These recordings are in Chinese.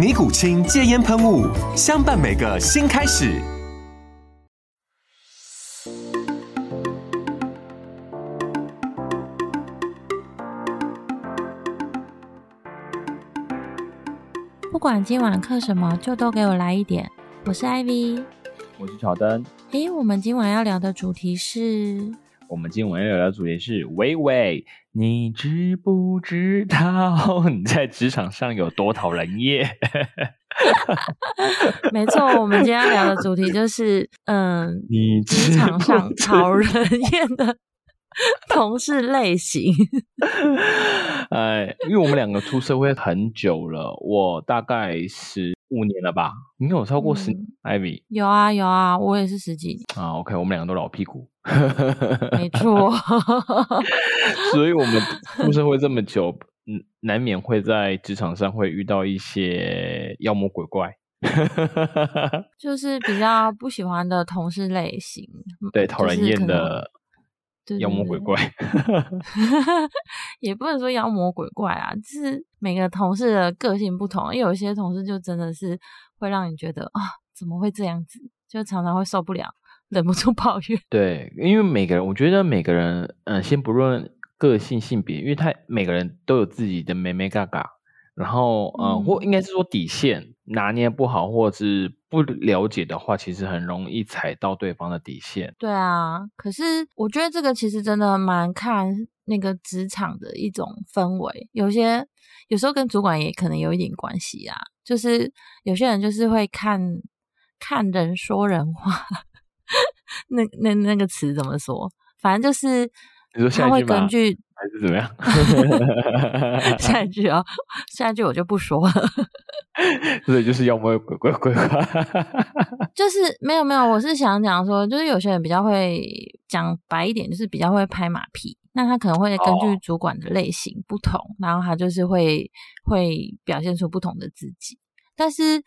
尼古清戒烟喷雾，相伴每个新开始。不管今晚嗑什么，就都给我来一点。我是 Ivy，我是乔丹。诶，我们今晚要聊的主题是，我们今晚要聊的主题是：喂喂，你知不知道 你在职场上有多讨人厌？没错，我们今天要聊的主题就是，嗯，你职场上讨人厌的 同事类型。哎，因为我们两个出社会很久了，我大概十五年了吧？你有超过十、嗯 Ivy 有啊有啊，我也是十几年，啊？OK，我们两个都老屁股，没错。所以我们出社会这么久，嗯，难免会在职场上会遇到一些妖魔鬼怪。就是比较不喜欢的同事类型，对，讨人厌的对妖魔鬼对怪。也不能说妖魔鬼怪啊，就是每个同事的个性不同，因为有一些同事就真的是会让你觉得啊，怎么会这样子，就常常会受不了，忍不住抱怨。对，因为每个人，我觉得每个人，嗯，先不论个性、性别，因为他每个人都有自己的美美嘎嘎，然后，嗯，嗯或应该是说底线拿捏不好，或者是不了解的话，其实很容易踩到对方的底线。对啊，可是我觉得这个其实真的蛮看那个职场的一种氛围，有些有时候跟主管也可能有一点关系啊。就是有些人就是会看看人说人话，那那那个词怎么说？反正就是他会根据还是怎么样？下一句啊，下一句我就不说了。所以就是妖魔鬼怪鬼怪。就是没有没有，我是想讲说，就是有些人比较会讲白一点，就是比较会拍马屁。那他可能会根据哦主管的类型不同，然后他就是会会表现出不同的自己。但是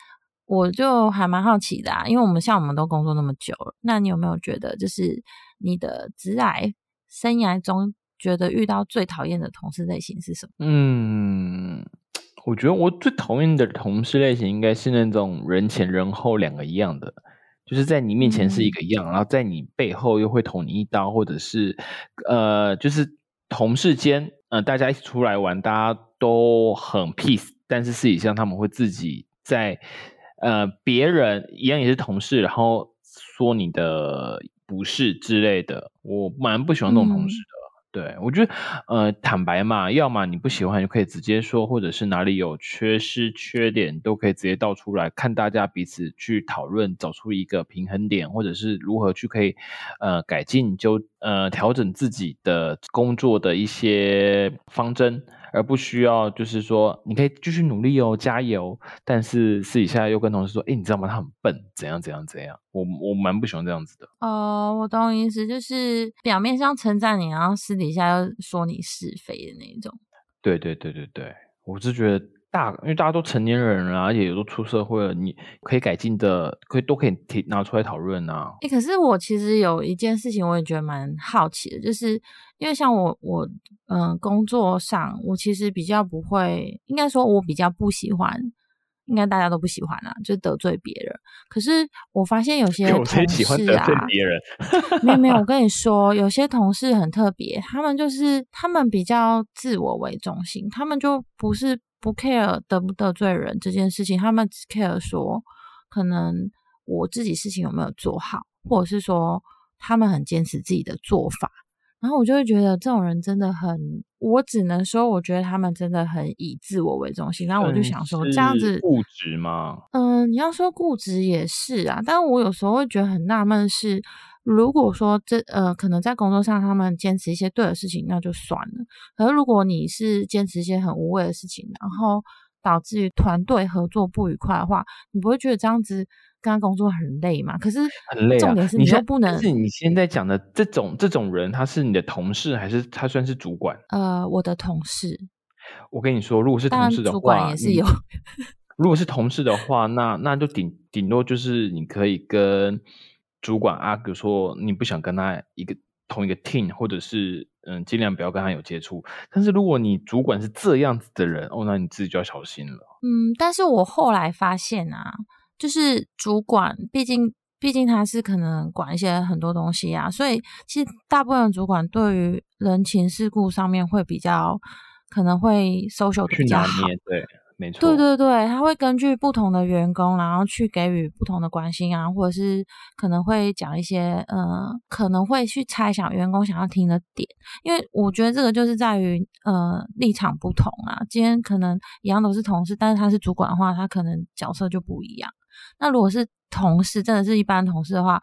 我就还蛮好奇的啊，因为我们像我们都工作那么久了，那你有没有觉得，就是你的职涯生涯中，觉得遇到最讨厌的同事类型是什么？嗯，我觉得我最讨厌的同事类型应该是那种人前人后两个一样的，就是在你面前是一个样，然后在你背后又会捅你一刀，或者是呃，就是同事间呃大家一起出来玩，大家都很 peace，但是私底下他们会自己在呃别人一样也是同事，然后说你的不是之类的，我蛮不喜欢这种同事的。对，我觉得，呃，坦白嘛，要么你不喜欢，你就可以直接说，或者是哪里有缺失、缺点，都可以直接道出来，看大家彼此去讨论，找出一个平衡点，或者是如何去可以，呃，改进就呃调整自己的工作的一些方针，而不需要就是说你可以继续努力哦，加油，但是私底下又跟同事说，哎，你知道吗？他很笨，怎样怎样怎样，我我蛮不喜欢这样子的。哦，我懂你意思，就是表面上称赞你，然后私底下又说你是非的那种。对对对对对，我是觉得大，因为大家都成年人了，而且也都出社会了，你可以改进的，可以都可以提拿出来讨论啊。诶，可是我其实有一件事情，我也觉得蛮好奇的，就是因为像我我嗯、呃工作上，我其实比较不会，应该说我比较不喜欢，应该大家都不喜欢啊，就得罪别人。可是我发现有些有同谁喜欢事啊得罪，别人？没有没有，我跟你说，有些同事很特别，他们就是他们比较自我为中心，他们就不是不 care 得不得罪人这件事情，他们只 care 说可能我自己事情有没有做好，或者是说他们很坚持自己的做法，然后我就会觉得这种人真的很，我只能说，我觉得他们真的很以自我为中心。然后我就想说，这样子固执吗？嗯，你要说固执也是啊，但我有时候会觉得很纳闷是。如果说这呃，可能在工作上他们坚持一些对的事情，那就算了。可是如果你是坚持一些很无谓的事情，然后导致于团队合作不愉快的话，你不会觉得这样子跟他工作很累嘛？可是很累啊。重点是你又不能。是你现在讲的这种这种人，他是你的同事还是他算是主管？呃，我的同事。我跟你说，如果是同事的话，主管也是有。如果是同事的话，那那就顶顶多就是你可以跟。主管啊，比如说你不想跟他一个同一个 team，或者是嗯，尽量不要跟他有接触。但是如果你主管是这样子的人，哦，那你自己就要小心了。嗯，但是我后来发现啊，就是主管，毕竟毕竟他是可能管一些很多东西啊，所以其实大部分主管对于人情世故上面会比较可能会 social 比较好，对。没错，对对对，他会根据不同的员工，然后去给予不同的关心啊，或者是可能会讲一些，呃，可能会去猜想员工想要听的点，因为我觉得这个就是在于，呃，立场不同啊。今天可能一样都是同事，但是他是主管的话，他可能角色就不一样。那如果是同事，真的是一般同事的话，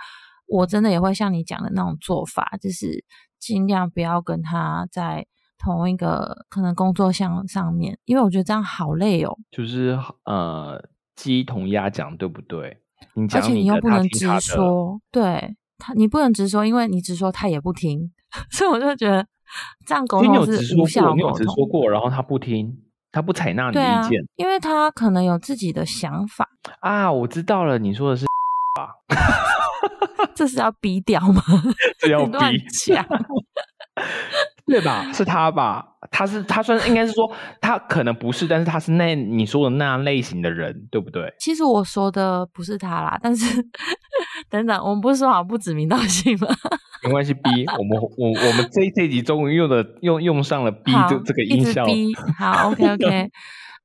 我真的也会像你讲的那种做法，就是尽量不要跟他在。同一个可能工作项上面，因为我觉得这样好累哦。就是呃，鸡同鸭讲，对不对？你而且你又不能直说，对他你不能直说，因为你直说他也不听，所以我就觉得这样沟通是无效沟通。直说过，然后他不听，他不采纳你的意见，因为他可能有自己的想法啊。我知道了，你说的是吧？这是要逼掉吗？这要逼讲。对吧？是他吧？他是他算应该是说他可能不是，但是他是那你说的那样类型的人，对不对？其实我说的不是他啦，但是等等，我们不是说好不指名道姓吗？没关系，B，我们我我们这这集终于用的用用上了 B 这这个音效。B 好，OK OK，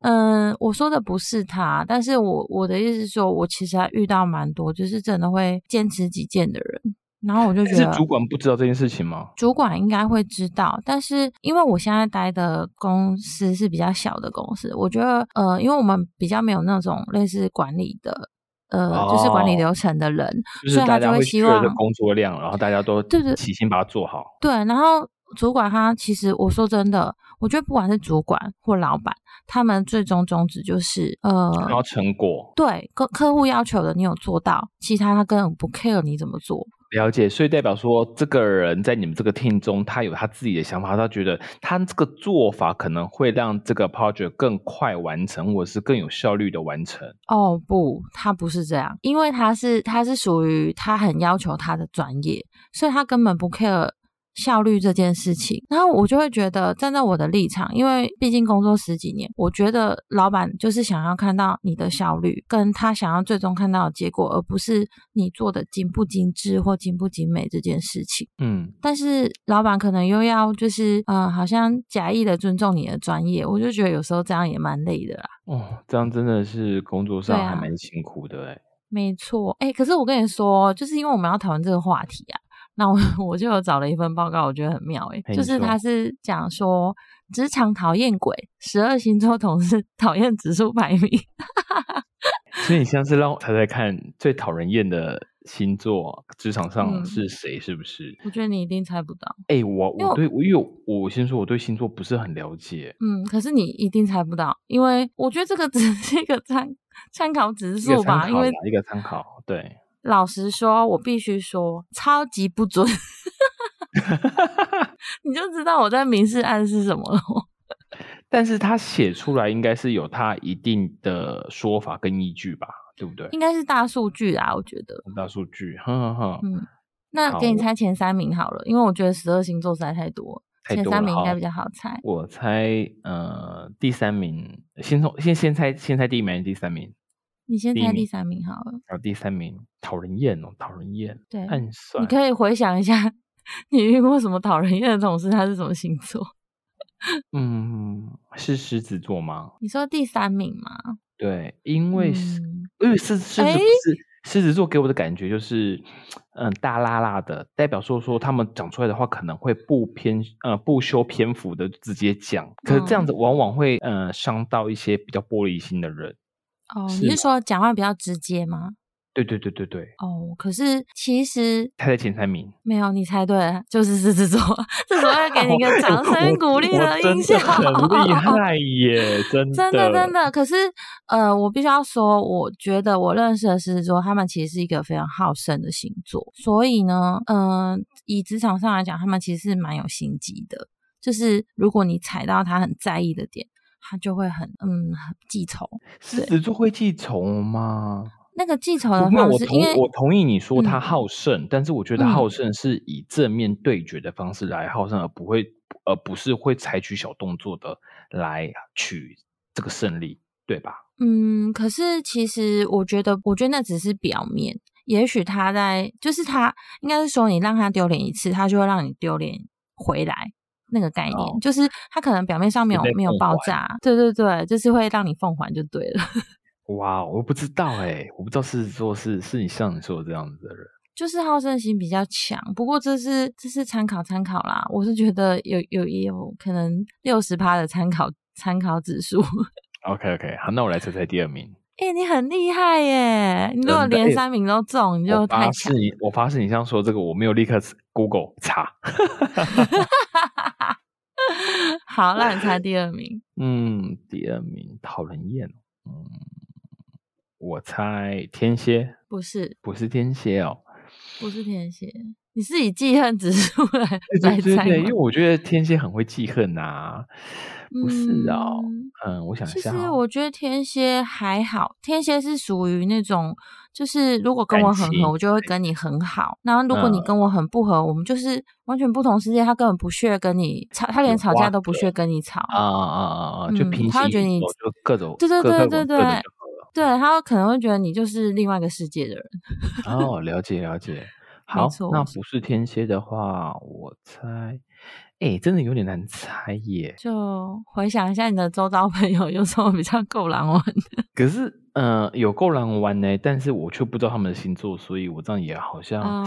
嗯，我说的不是他，但是我我的意思是说，我其实还遇到蛮多，就是真的会坚持己见的人。然后我就觉得，是主管不知道这件事情吗？主管应该会知道，但是因为我现在待的公司是比较小的公司，我觉得呃，因为我们比较没有那种类似管理的呃，就是管理流程的人，所以他就会希望工作量，然后大家都对对齐心把它做好。对，然后主管他其实我说真的，我觉得不管是主管或老板，他们最终宗旨就是呃，要成果。对，客客户要求的你有做到，其他他根本不 care 你怎么做。了解，所以代表说，这个人在你们这个 team 中，他有他自己的想法，他觉得他这个做法可能会让这个 project 更快完成，或者是更有效率的完成。哦，不，他不是这样，因为他是他是属于他很要求他的专业，所以他根本不 care。效率这件事情，然后我就会觉得站在我的立场，因为毕竟工作十几年，我觉得老板就是想要看到你的效率，跟他想要最终看到的结果，而不是你做的精不精致或精不精美这件事情。嗯，但是老板可能又要就是嗯，好像假意的尊重你的专业，我就觉得有时候这样也蛮累的啦。哦，这样真的是工作上还蛮辛苦的哎。没错，哎，可是我跟你说，就是因为我们要讨论这个话题啊。那我 我就有找了一份报告，我觉得很妙诶，就是他是讲说职场讨厌鬼，十二星座同事 讨厌指数排名。所以你现在是让我猜猜看，最讨人厌的星座职场上是谁？是不是？我觉得你一定猜不到。哎，我我对我有我先说我对星座不是很了解。嗯，可是你一定猜不到，因为我觉得这个只是一个参参考指数吧，因为一个参考，对。老实说，我必须说超级不准，你就知道我在明示暗示什么了。但是他写出来应该是有他一定的说法跟依据吧，对不对？应该是大数据啊，我觉得。大数据，哈哈哈。嗯，那给你猜前三名好了，因为我觉得十二星座实在太多，前三名应该比较好猜。我猜，呃，第三名，先从先先猜，先猜第一名，第三名。你先猜第三名好了。啊，第三名讨人厌哦，讨人厌。对，暗算。你可以回想一下，你遇过什么讨人厌的同事？他是什么星座？嗯，是狮子座吗？你说第三名吗？对，因为是因为狮狮子不是狮子座给我的感觉就是，嗯，大辣辣的，代表说说他们讲出来的话可能会不偏呃不修篇幅的直接讲，可是这样子往往会呃伤到一些比较玻璃心的人。哦，是你是说讲话比较直接吗？对对对对对，哦，可是其实他在前三名，没有，你猜对了，就是狮子座。这时候要给你一个 掌声鼓励我真音效，的很厉害 耶，真的真的真的，可是呃，我必须要说，我觉得我认识的狮子座，他们其实是一个非常好胜的星座，所以呢，嗯、以职场上来讲，他们其实是蛮有心机的。就是如果你踩到他很在意的点，他就会很嗯很记仇。狮子座会记仇吗？那个记仇的话我方式，因为同我同意你说他嗯好胜，但是我觉得嗯好胜是以正面对决的方式来好胜，而不会而不是会采取小动作的来取这个胜利，对吧？嗯，可是其实我觉得，我觉得那只是表面。也许他在，就是他应该是说，你让他丢脸一次，他就会让你丢脸回来。那个概念、哦就是他可能表面上没有没有爆炸，对对对，就是会让你奉还就对了。哇，我不知道哎、我不知道是说是是你像你说的这样子的人。就是好胜心比较强，不过这是这是参考参考啦。我是觉得有有也有可能六十趴的参考参考指数。OK OK，好，那我来猜猜第二名。哎、你很厉害耶！你如果连三名都中，你就太强。发誓你，我发誓你这样说这个，我没有立刻 Google 查。好，那你猜第二名。嗯，第二名讨人厌哦。嗯，我猜天蝎，不是，不是天蝎哦。不是天蝎，你是以记恨指数来对来猜对对对，因为？我觉得天蝎很会记恨呐、不是哦。嗯嗯，我想一其下哦、实我觉得天蝎还好，天蝎是属于那种，就是如果跟我很合，我就会跟你很好。然后如果你嗯跟我很不合，我们就是完全不同世界。他根本不屑跟你吵，他连吵架都不屑跟你吵。啊啊啊！就嗯平行他会觉得你就各种对对对对对。对他可能会觉得你就是另外一个世界的人。哦，了解了解。好，那不是天蝎的话，我猜，哎，真的有点难猜耶。就回想一下你的周遭朋友有什么比较够狼玩的。可是，呃，有够难玩呢，但是我却不知道他们的星座，所以我这样也好像，哦，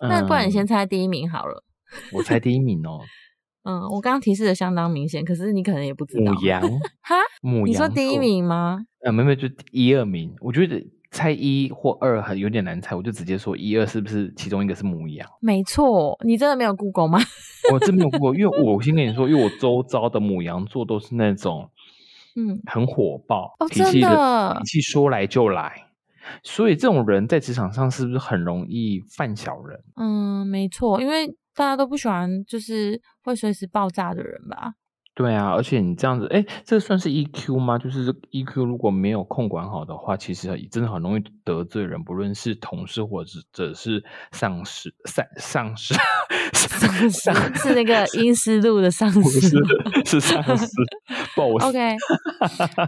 那不然你先嗯猜第一名好了。我猜第一名哦，嗯，我刚刚提示的相当明显，可是你可能也不知道。母羊，哈，母羊。你说第一？名吗？呃，没有没有，就一二名。我觉得猜一或二很有点难猜，我就直接说一二是不是其中一个是母羊？没错，你真的没有 Google 吗？我真没有过，因为 我先跟你说，因为我周遭的母羊座都是那种，嗯，很火爆，脾气的脾气说来就来，所以这种人在职场上是不是很容易犯小人？嗯，没错，因为大家都不喜欢就是会随时爆炸的人吧？对啊，而且你这样子，哎，这算是 EQ 吗？就是 EQ 如果没有控管好的话，其实真的很容易得罪人，不论是同事或者是上司、上上司、上司是那个 阴思路的上不司 是上司 boss。OK，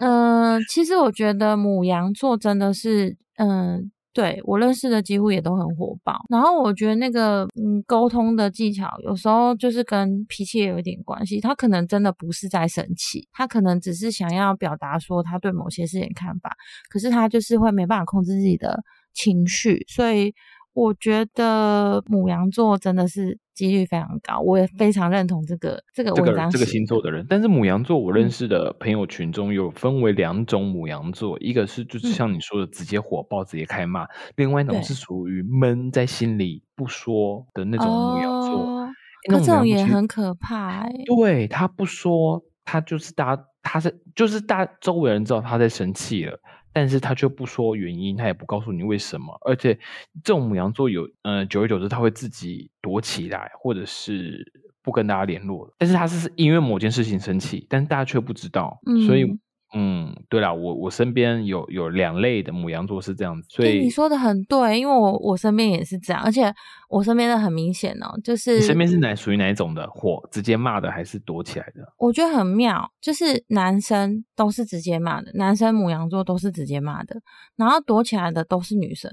嗯、其实我觉得母羊座真的是，嗯、对我认识的几乎也都很火爆。然后我觉得那个，嗯，沟通的技巧有时候就是跟脾气也有一点关系。他可能真的不是在生气，他可能只是想要表达说他对某些事情看法，可是他就是会没办法控制自己的情绪，所以。我觉得母羊座真的是几率非常高，我也非常认同这个这个这文章个这个星座的人，但是母羊座我认嗯识的朋友群中有分为两种母羊座，一个是就是嗯像你说的直接火爆、直接开骂，另外一种是属于闷在心里不说的那种母羊座。哦，那这种也很可怕哎、对他不说，他就是大家他是就是大周围人知道他在生气了。但是他就不说原因，他也不告诉你为什么，而且这种母羊座有，嗯，久而久之他会自己躲起来，或者是不跟大家联络。但是他是因为某件事情生气，但是大家却不知道，所以，嗯嗯，对啦，我我身边有有两类的母羊座是这样子，所以诶你说的很对，因为我我身边也是这样，而且我身边的很明显哦，就是你身边是哪属于哪一种的火？直接骂的还是躲起来的？我觉得很妙，就是男生都是直接骂的，男生母羊座都是直接骂的，然后躲起来的都是女生，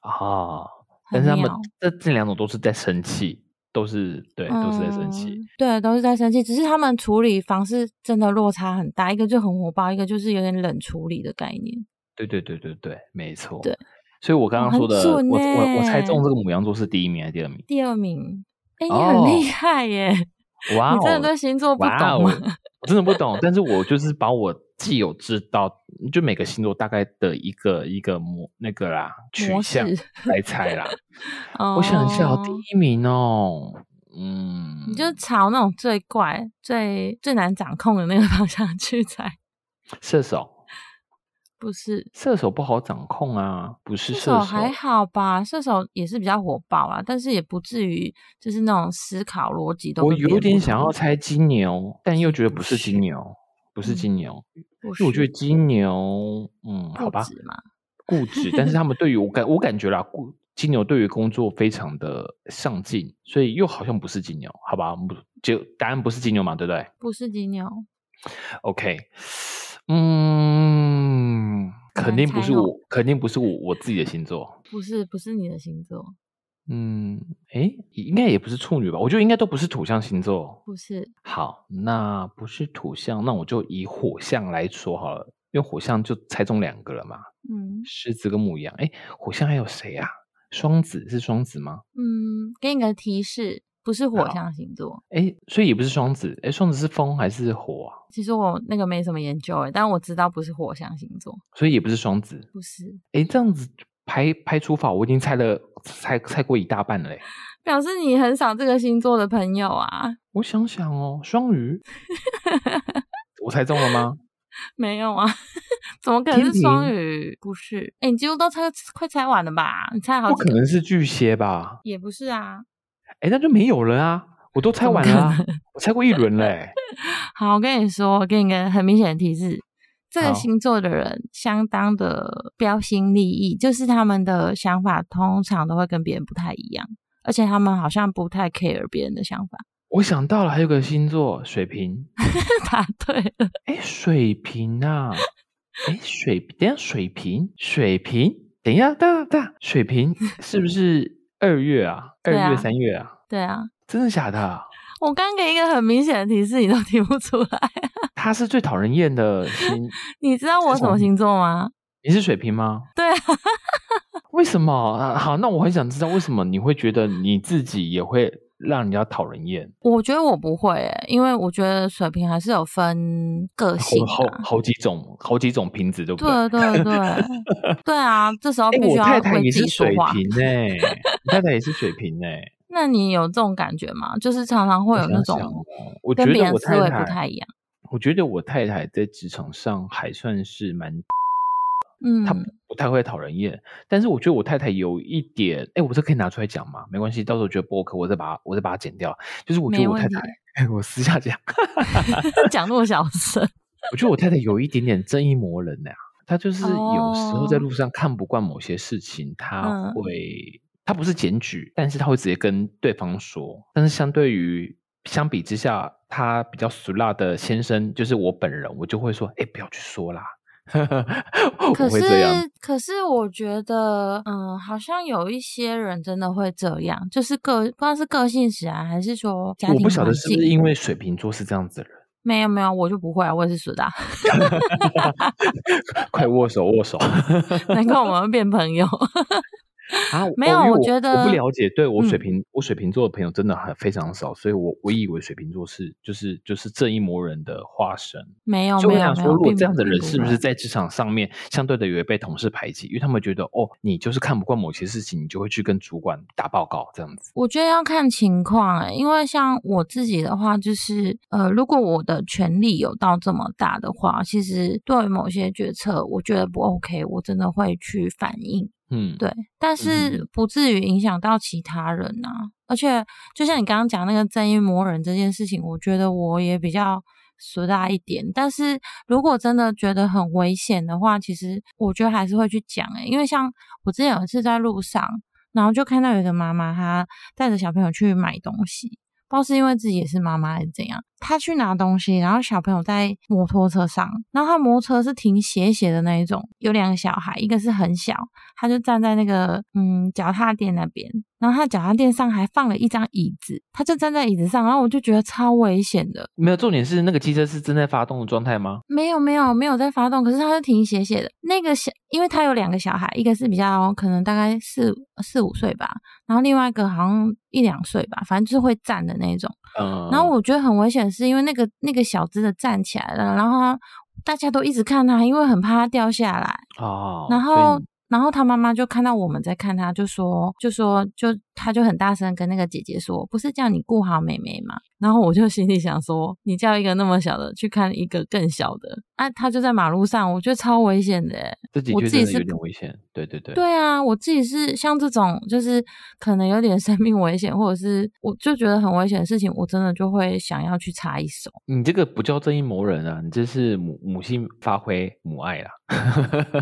啊，但是他们这这两种都是在生气，都是对，都是在生气。嗯对，都是在生气，只是他们处理方式真的落差很大，一个就很火爆，一个就是有点冷处理的概念。对对对对对，没错。对所以我刚刚说的，我我我猜欸中这个母羊座是第一名还是第二名？第二名。哎、你哦很厉害耶！哇哦你真的哦，对星座不哇懂我真的不懂，但是我就是把我既有知道，就每个星座大概的一个一个模那个啦取向式来猜啦。哦我想一下哦，第一名哦，嗯，你就朝那种最怪、最最难掌控的那个 方向去猜，射手，不是？射手不好掌控啊，不是射射手，还好吧，射手也是比较火爆啊，但是也不至于就是那种思考逻辑都我有点想要猜金牛，但又觉得不是金牛，不是嗯金牛，不因为我觉得金牛，嗯，好吧，固执但是他们对于我感我感觉啦，固金牛对于工作非常的上进，所以又好像不是金牛，好吧？不，就答案不是金牛嘛，对不对不是金牛，？OK，嗯，肯定不是我，肯定不是我我自己的星座。不是不是你的星座，嗯，诶，应该也不是处女吧？我觉得应该都不是土象星座。不是好，那不是土象，那我就以火象来说好了，因为火象就猜中两个了嘛，嗯狮子跟母羊。诶，火象还有谁啊？双子是双子吗？嗯，给你个提示，不是火象星座。诶，所以也不是双子。诶，双子是风还是火啊？其实我那个没什么研究诶，但我知道不是火象星座，所以也不是双子。不是，诶，这样子排排除法，我已经猜了猜猜过一大半了嘞。表示你很少这个星座的朋友啊。我想想哦，双鱼，我猜中了吗？没有啊，怎么可能是双平鱼？不是，哎、你几乎都猜快猜完了吧？你猜好不可？能是巨蟹吧？也不是啊。诶，那就没有了啊！我都猜完了、啊，我猜过一轮嘞。好，我跟你说，我给你个很明显的提示，这个星座的人相当的标新立异，就是他们的想法通常都会跟别人不太一样，而且他们好像不太 care 别人的想法。我想到了，还有个星座水瓶。答对了，哎，水瓶啊！哎，水，等下水瓶，水瓶，等一下，等等下，水瓶是不是二月啊？二啊月、三月啊？对啊，真的假的啊？我刚给一个很明显的提示，你都听不出来。他是最讨人厌的星。你知道我什么星座吗？你是水瓶吗？对啊，为什么啊？好，那我很想知道为什么你会觉得你自己也会让人家讨人厌？我觉得我不会、欸，因为我觉得水瓶还是有分个性好好啊。好几种，好几种瓶子，对不对对对，对 对啊，这时候哎，必须要我太太也是水。瓶哎、你太太也是水瓶哎、那你有这种感觉吗？就是常常会有那种我觉跟别得我人思维太太不太一样。我觉得我太太在职场上还算是蛮，嗯，她不太会讨人厌，但是我觉得我太太有一点，哎，我这可以拿出来讲吗？没关系，到时候觉得不 OK，我再把它我再把它剪掉。就是我觉得我太太，我私下讲，讲那么小声，我觉得我太太有一点点正义魔人呐、她就是有时候在哦路上看不惯某些事情，她嗯会，她不是检举，但是他会直接跟对方说。但是相对于相比之下，他比较俗辣的先生，就是我本人，我就会说，哎，不要去说啦。可是可是我觉得，嗯，好像有一些人真的会这样，就是个不知道是个性使然，还是说家庭我不晓得是不是因为水瓶座是这样子的人，没有没有，我就不会啊，我也是属的啊，快握手握手难怪我们会变朋友。啊！没有哦我我觉得我不了解，对我水嗯瓶、我水瓶座的朋友真的很非常少，所以我我以为水瓶座是就是就是正义魔人的化身。没有所以我想说，如果这样的人是不是在职场上面相对的也会被同事排挤？因为他们觉得哦，你就是看不惯某些事情，你就会去跟主管打报告这样子。我觉得要看情况诶、因为像我自己的话，就是呃，如果我的权力有到这么大的话，其实对于某些决策，我觉得不 OK，我真的会去反应。嗯，对，但嗯是不至于影响到其他人啊。而且，就像你刚刚讲那个正义魔人这件事情，我觉得我也比较俗大一点。但是如果真的觉得很危险的话，其实我觉得还是会去讲诶、因为像我之前有一次在路上，然后就看到有一个妈妈，她带着小朋友去买东西。不知道是因为自己也是妈妈还是怎样，他去拿东西，然后小朋友在摩托车上，然后他摩托车是停斜斜的那一种，有两个小孩，一个是很小，他就站在那个嗯脚踏垫那边，然后他脚踏垫上还放了一张椅子，他就站在椅子上，然后我就觉得超危险的。没有重点是那个机车是正在发动的状态吗？没有没有没有在发动，可是它是停斜斜的。那个小，因为他有两个小孩，一个是比较可能大概四四五岁吧，然后另外一个好像一两岁吧，反正就是会站的那种。嗯，然后我觉得很危险，是因为那个那个小只的站起来了，然后他大家都一直看他，因为很怕他掉下来。哦，然后然后他妈妈就看到我们在看他，就说就说就他就很大声跟那个姐姐说，不是叫你顾好妹妹吗？然后我就心里想说，你叫一个那么小的去看一个更小的，啊，他就在马路上，我觉得超危险的我自己是有点危险。对对对，对啊，我自己是像这种就是可能有点生命危险，或者是我就觉得很危险的事情，我真的就会想要去插一手。你这个不叫正义谋人啊，你这是母母性发挥母爱啦。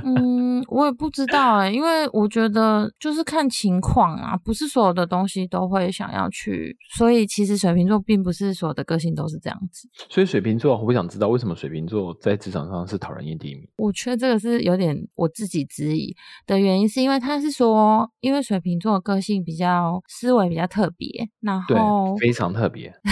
嗯，我也不知道哎、因为我觉得就是看情况啊，不是所有的东西都会想要去，所以其实水瓶座并不是所有的个性都是这样子。所以水瓶座，我想知道为什么水瓶座在职场上是讨人厌第一名？我觉得这个是有点我自己质疑的原因，是因为他是说，因为水瓶座的个性比较思维比较特别，然后，非常特别。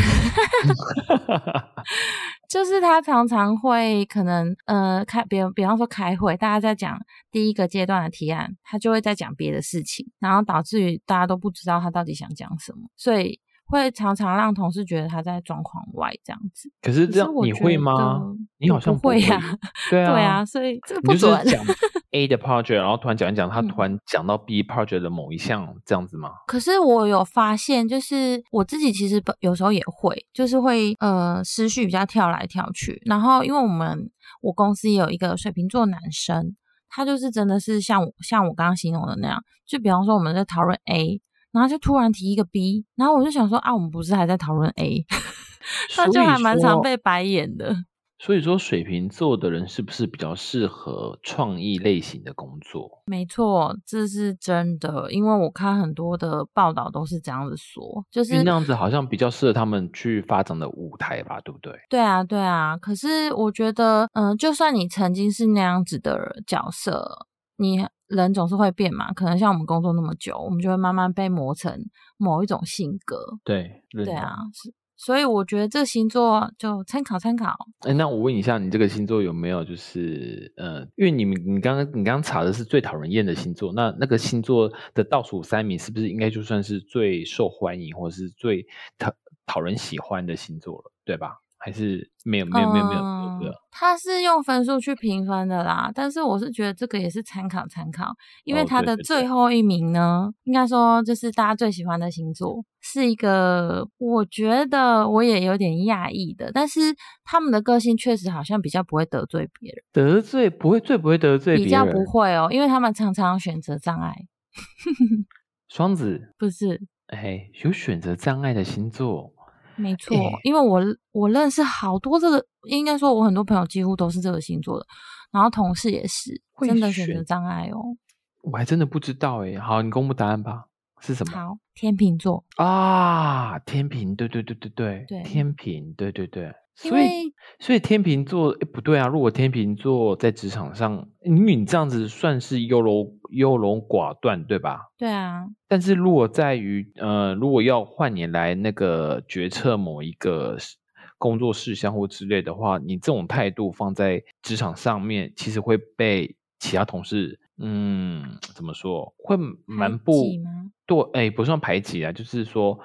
就是他常常会可能呃开，比比方说开会，大家在讲第一个阶段的提案，他就会在讲别的事情，然后导致于大家都不知道他到底想讲什么，所以会常常让同事觉得他在状况外这样子。可是这样你会吗？你好像会不会呀、对啊，对啊，所以这不准。讲 A 的 project，然后突然讲一讲，他嗯突然讲到 B project 的某一项，这样子吗？可是我有发现，就是我自己其实本有时候也会，就是会呃思绪比较跳来跳去。然后因为我们我公司也有一个水瓶座男生，他就是真的是像我像我刚刚形容的那样，就比方说我们在讨论 A，然后就突然提一个 B，然后我就想说啊，我们不是还在讨论 A，他就还蛮常被白眼的。所以说，水瓶座的人是不是比较适合创意类型的工作？没错，这是真的，因为我看很多的报道都是这样子说，就是那样子好像比较适合他们去发展的舞台吧，对不对？对啊，对啊。可是我觉得，嗯、就算你曾经是那样子的角色，你人总是会变嘛。可能像我们工作那么久，我们就会慢慢被磨成某一种性格。对，对啊，是。所以我觉得这星座就参考参考。哎，那我问一下，你这个星座有没有就是呃，因为你们你刚刚你刚刚查的是最讨人厌的星座，那那个星座的倒数三名是不是应该就算是最受欢迎或者是最讨讨人喜欢的星座了，对吧？还是没有没有没有没有嗯这个？他是用分数去评分的啦，但是我是觉得这个也是参考参考，因为他的最后一名呢，应该说就是大家最喜欢的星座，是一个我觉得我也有点讶异的，但是他们的个性确实好像比较不会得罪别人，得罪不会最不会得罪别人，比较不会哦，因为他们常常选择障碍，双子，不是。哎，有选择障碍的星座，没错，诶因为我我认识好多这个，应该说我很多朋友几乎都是这个星座的，然后同事也是，会真的选择障碍哦。我还真的不知道哎。好，你公布答案吧，是什么？好，天秤座，啊，天平，对对对对对，对天平，对对对，所以所以天秤座，诶不对啊，如果天秤座在职场上，因为你这样子算是优柔优柔寡断，对吧？对啊，但是如果在于呃，如果要换你来那个决策某一个工作事项或之类的话，你这种态度放在职场上面，其实会被其他同事，嗯，怎么说，会蛮不对，哎，不算排挤啊，就是说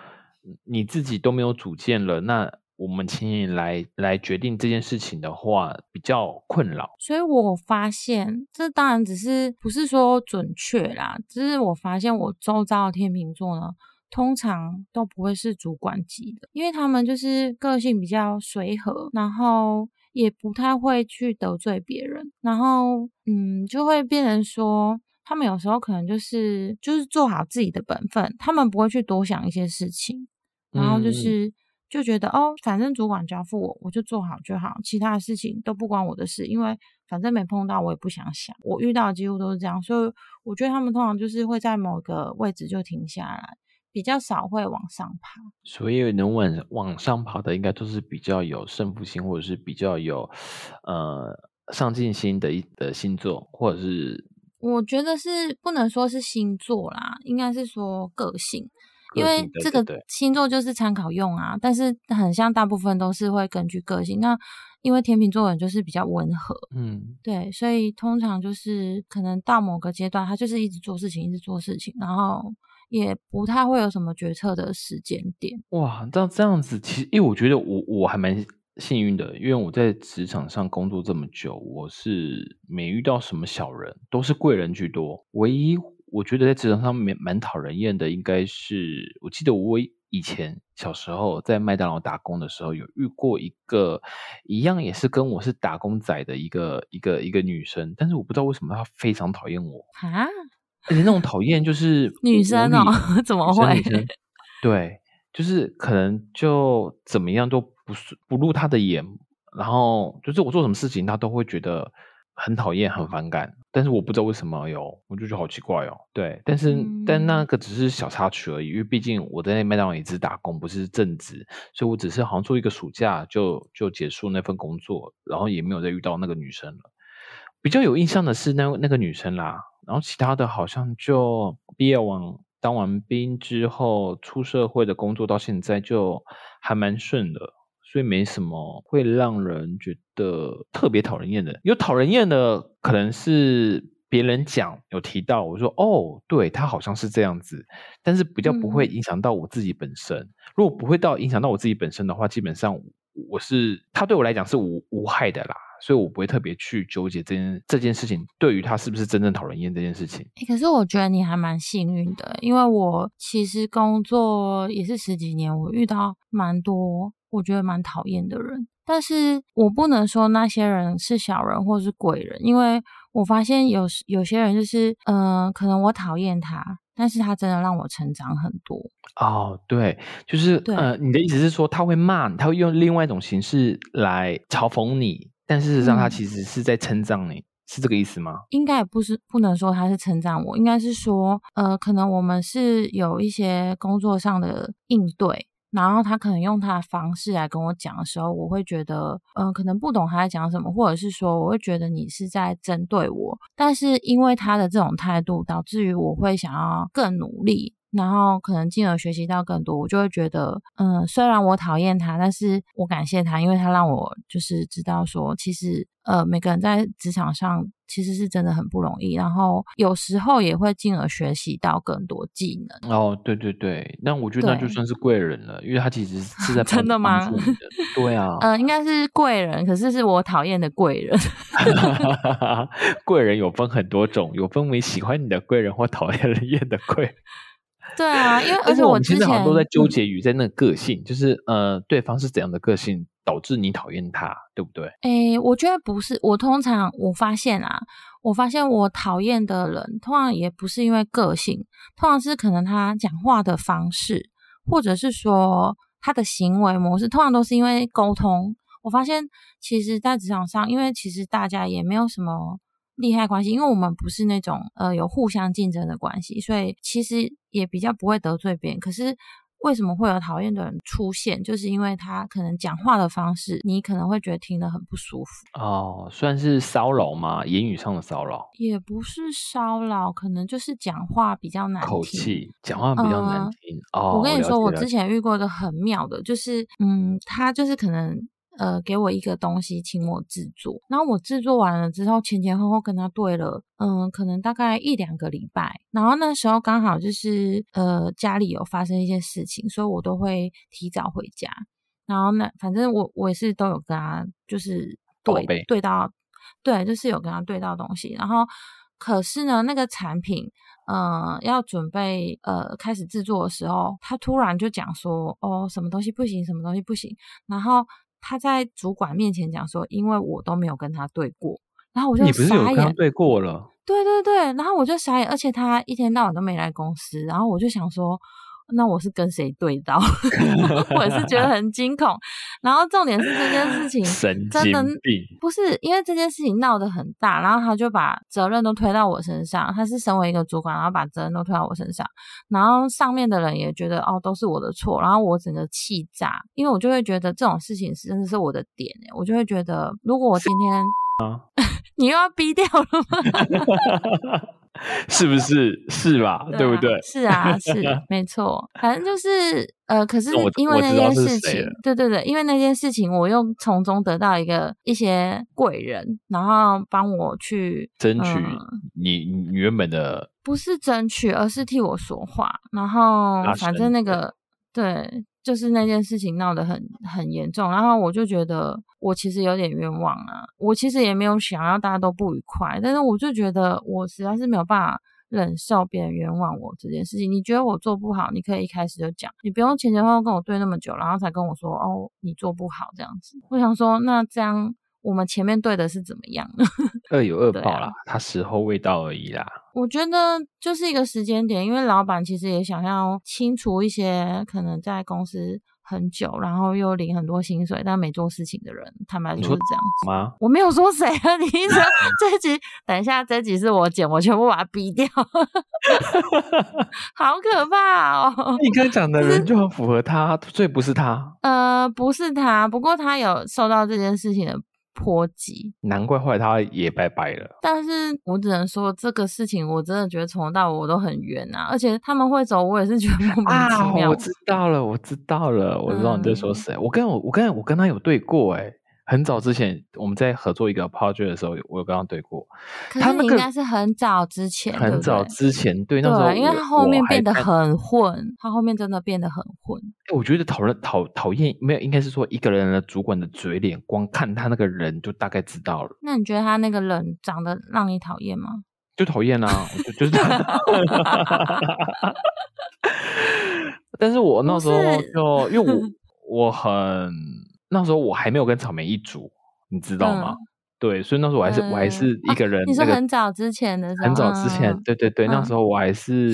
你自己都没有主见了，那我们请你来来决定这件事情的话，比较困扰。所以我发现，这当然只是不是说准确啦，只是我发现我周遭的天秤座呢，通常都不会是主管级的，因为他们就是个性比较随和，然后也不太会去得罪别人，然后嗯，就会变成说。他们有时候可能就是就是做好自己的本分，他们不会去多想一些事情，然后就嗯是就觉得哦，反正主管交付我，我就做好就好，其他的事情都不关我的事，因为反正没碰到，我也不想想。我遇到的几乎都是这样，所以我觉得他们通常就是会在某个位置就停下来，比较少会往上爬。所以能往往上爬的，应该都是比较有胜负心，或者是比较有呃上进心的一的星座，或者是我觉得是不能说是星座啦，应该是说个性，因为这个星座就是参考用啊，但是很像大部分都是会根据个性。那因为天秤座人就是比较温和，嗯对，所以通常就是可能到某个阶段，他就是一直做事情，一直做事情，然后也不太会有什么决策的时间点。哇，这样这样子，其实因为我觉得我我还蛮幸运的，因为我在职场上工作这么久，我是没遇到什么小人，都是贵人居多。唯一我觉得在职场上面蛮讨人厌的，应该是我记得我以前小时候在麦当劳打工的时候，有遇过一个一样也是跟我是打工仔的一个一个一个女生，但是我不知道为什么她非常讨厌我，啊，而且那种讨厌就是女生哦？怎么会女生女生对，就是可能就怎么样都不是不入她的眼，然后就是我做什么事情，她都会觉得很讨厌、很反感。但是我不知道为什么有，我就觉得好奇怪哦。对，但是、但那嗯个只是小插曲而已，因为毕竟我在麦当劳也只是打工，不是正职，所以我只是好像做一个暑假就就结束那份工作，然后也没有再遇到那个女生了。比较有印象的是那那个女生啦，然后其他的好像就毕业完当完兵之后出社会的工作到现在就还蛮顺的，所以没什么会让人觉得特别讨人厌的。有讨人厌的可能是别人讲有提到，我说哦，对他好像是这样子，但是比较不会嗯影响到我自己本身。如果不会到影响到我自己本身的话，基本上我是他对我来讲是无无害的啦，所以我不会特别去纠结这件这件事情对于他是不是真正讨人厌这件事情。欸可是我觉得你还蛮幸运的，因为我其实工作也是十几年，我遇到蛮多我觉得蛮讨厌的人，但是我不能说那些人是小人或是鬼人，因为我发现有有些人就是，嗯、可能我讨厌他，但是他真的让我成长很多。哦，对，就是对呃，你的意思是说他会骂你，他会用另外一种形式来嘲讽你，但事实上他嗯其实是在称赞你，是这个意思吗？应该也不是不能说他是称赞我，应该是说，呃，可能我们是有一些工作上的应对，然后他可能用他的方式来跟我讲的时候，我会觉得，嗯、可能不懂他在讲什么，或者是说，我会觉得你是在针对我，但是因为他的这种态度，导致于我会想要更努力。然后可能进而学习到更多，我就会觉得，嗯，虽然我讨厌他，但是我感谢他，因为他让我就是知道说，其实呃，每个人在职场上其实是真的很不容易，然后有时候也会进而学习到更多技能。哦，对对对，那我觉得那就算是贵人了，因为他其实是在 真的吗对啊，呃，应该是贵人，可是是我讨厌的贵人。贵人有分很多种，有分为喜欢你的贵人或讨厌人厌的贵人。对啊，因为而且我之们现在好像前都在纠嗯结于在那个个性，就是呃，对方是怎样的个性导致你讨厌他，对不对？诶，我觉得不是。我通常我发现啊，我发现我讨厌的人，通常也不是因为个性，通常是可能他讲话的方式，或者是说他的行为模式，通常都是因为沟通。我发现，其实，在职场上，因为其实大家也没有什么利害关系，因为我们不是那种呃有互相竞争的关系，所以其实也比较不会得罪别人。可是为什么会有讨厌的人出现？就是因为他可能讲话的方式，你可能会觉得听得很不舒服，哦，算是骚扰吗？言语上的骚扰，也不是骚扰，可能就是讲话比较难听。口气讲话比较难呃听。哦，我跟你说，我之前遇过一个很妙的，就是嗯，他就是可能呃给我一个东西，请我制作，然后我制作完了之后，前前后后跟他对了，嗯，可能大概一两个礼拜，然后那时候刚好就是呃家里有发生一些事情，所以我都会提早回家，然后那反正我我也是都有跟他就是对对到，对，就是有跟他对到东西，然后可是呢，那个产品。呃，要准备呃开始制作的时候，他突然就讲说，哦，什么东西不行，什么东西不行。然后他在主管面前讲说，因为我都没有跟他对过，然后我就你不是有傻眼。跟他对过了？对对对，然后我就傻眼，而且他一天到晚都没来公司，然后我就想说，那我是跟谁对到？我也是觉得很惊恐。然后重点是这件事情神真的经病，不是因为这件事情闹得很大，然后他就把责任都推到我身上。他是身为一个主管，然后把责任都推到我身上，然后上面的人也觉得哦都是我的错，然后我整个气炸，因为我就会觉得这种事情是真的是我的点欸我就会觉得如果我今天啊 你又要逼掉了吗？是不是？是吧？对不啊对？是啊，是 没错，反正就是呃，可是因为那件事情对对对，因为那件事情，我又从中得到一个一些贵人，然后帮我去争取你原本的不是争取，而是替我说话。然后反正那个对，就是那件事情闹得很很严重，然后我就觉得我其实有点冤枉啊。我其实也没有想要大家都不愉快，但是我就觉得我实在是没有办法。忍受别人冤枉我这件事情，你觉得我做不好，你可以一开始就讲，你不用前前后后跟我对那么久，然后才跟我说哦，你做不好这样子。我想说，那这样我们前面对的是怎么样呢？恶有恶报啦，他时候未到而已啦。我觉得就是一个时间点，因为老板其实也想要清除一些可能在公司很久，然后又领很多薪水但没做事情的人。坦白你说说是这样子。吗？我没有说谁啊，你一说 这一集，等一下这一集是我剪，我全部把它逼掉，好可怕哦。你刚才讲的人就很符合他，所以不是他，呃，不是他，不过他有受到这件事情的波及，难怪后来他也拜拜了。但是我只能说这个事情，我真的觉得从头到尾我都很冤啊，而且他们会走，我也是觉得莫名其妙。啊我知道了，我知道了，我知道你在说嗯谁。我跟我我跟我跟他有对过哎、很早之前我们在合作一个 project 的时候，我有跟他对过，可是你应该是很早之前，很早之前对那时候因为他后面变得很混，他后面真的变得很混。欸我觉得讨论讨讨厌没有，应该是说一个人的主管的嘴脸，光看他那个人就大概知道了，那你觉得他那个人长得让你讨厌吗？就讨厌啊，就就是他。但是我那不时候就因为我我很那时候我还没有跟草莓一组，你知道吗？嗯对，所以那时候我还是、我还嗯是一啊个人，你说那个很早之前的时候，很早之前，嗯对对对，那嗯时候我还是